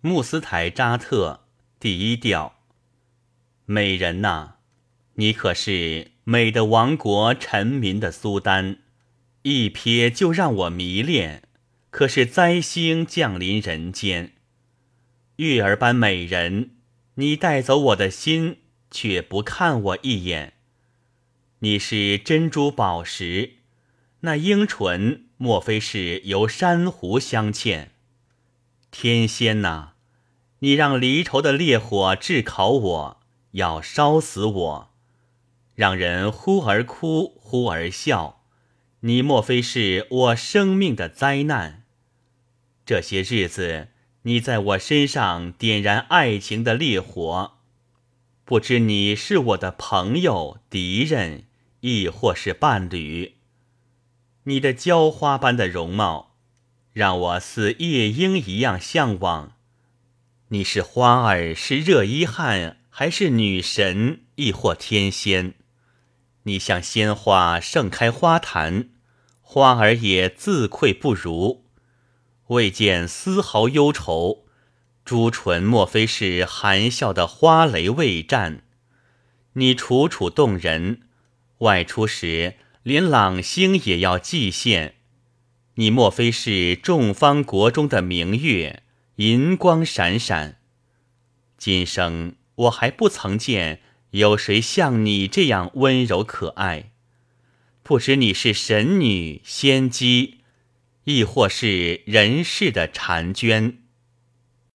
穆斯台扎特第一调。美人呐，你可是美的王国臣民的苏丹，一瞥就让我迷恋。可是灾星降临人间，玉儿般美人，你带走我的心，却不看我一眼。你是珍珠宝石，那樱唇莫非是由珊瑚镶嵌？天仙呐，你让离愁的烈火炙烤我，要烧死我，让人忽而哭忽而笑。你莫非是我生命的灾难？这些日子，你在我身上点燃爱情的烈火，不知你是我的朋友、敌人，亦或是伴侣。你的娇花般的容貌，让我似夜莺一样向往。你是花儿，是热依汗，还是女神，亦或天仙？你像鲜花盛开花坛。花儿也自愧不如，未见丝毫忧愁。朱唇莫非是含笑的花蕾未绽？你楚楚动人，外出时连朗星也要祭献。你莫非是众方国中的明月，银光闪闪？今生我还不曾见有谁像你这样温柔可爱。不知你是神女、仙姬，亦或是人世的婵娟。